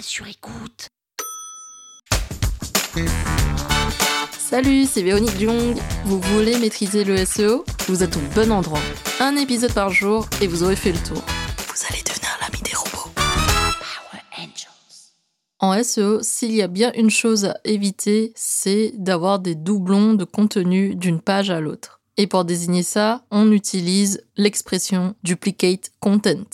sur écoute. Salut, c'est Véronique Jung. Vous voulez maîtriser le SEO Vous êtes au bon endroit. Un épisode par jour et vous aurez fait le tour. Vous allez devenir l'ami des robots. Power Angels. En SEO, s'il y a bien une chose à éviter, c'est d'avoir des doublons de contenu d'une page à l'autre. Et pour désigner ça, on utilise l'expression duplicate content.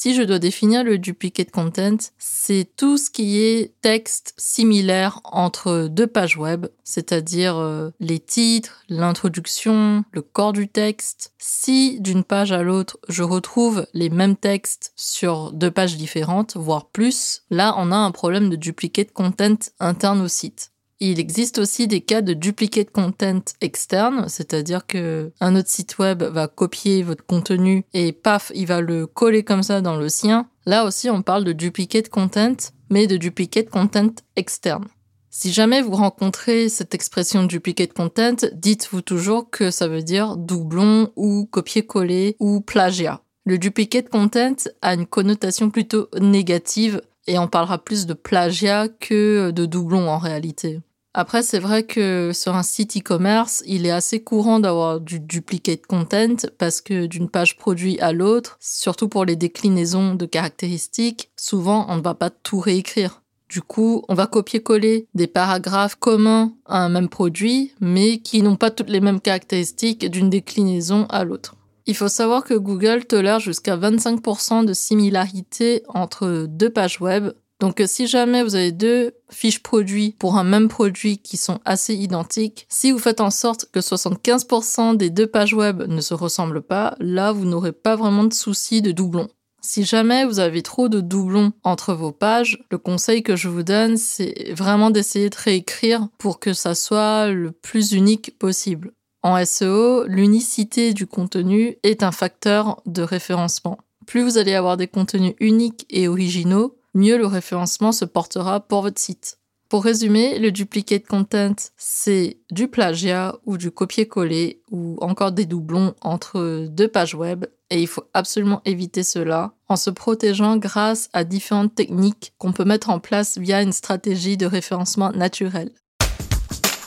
Si je dois définir le duplicate content, c'est tout ce qui est texte similaire entre deux pages web, c'est-à-dire euh, les titres, l'introduction, le corps du texte. Si d'une page à l'autre, je retrouve les mêmes textes sur deux pages différentes, voire plus, là on a un problème de duplicate content interne au site. Il existe aussi des cas de duplicate content externe, c'est-à-dire que un autre site web va copier votre contenu et paf, il va le coller comme ça dans le sien. Là aussi, on parle de duplicate content, mais de duplicate content externe. Si jamais vous rencontrez cette expression duplicate content, dites-vous toujours que ça veut dire doublon ou copier-coller ou plagiat. Le duplicate content a une connotation plutôt négative et on parlera plus de plagiat que de doublon en réalité. Après, c'est vrai que sur un site e-commerce, il est assez courant d'avoir du duplicate content parce que d'une page produit à l'autre, surtout pour les déclinaisons de caractéristiques, souvent on ne va pas tout réécrire. Du coup, on va copier-coller des paragraphes communs à un même produit, mais qui n'ont pas toutes les mêmes caractéristiques d'une déclinaison à l'autre. Il faut savoir que Google tolère jusqu'à 25% de similarité entre deux pages web, donc si jamais vous avez deux fiches produits pour un même produit qui sont assez identiques, si vous faites en sorte que 75% des deux pages web ne se ressemblent pas, là vous n'aurez pas vraiment de souci de doublons. Si jamais vous avez trop de doublons entre vos pages, le conseil que je vous donne, c'est vraiment d'essayer de réécrire pour que ça soit le plus unique possible. En SEO, l'unicité du contenu est un facteur de référencement. Plus vous allez avoir des contenus uniques et originaux, mieux le référencement se portera pour votre site. Pour résumer, le duplicate content, c'est du plagiat ou du copier-coller ou encore des doublons entre deux pages web et il faut absolument éviter cela en se protégeant grâce à différentes techniques qu'on peut mettre en place via une stratégie de référencement naturel.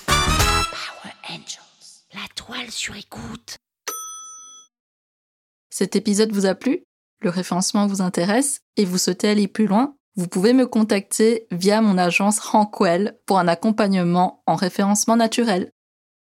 Power Angels. La toile sur écoute. Cet épisode vous a plu? Le référencement vous intéresse et vous souhaitez aller plus loin vous pouvez me contacter via mon agence Rankwell pour un accompagnement en référencement naturel.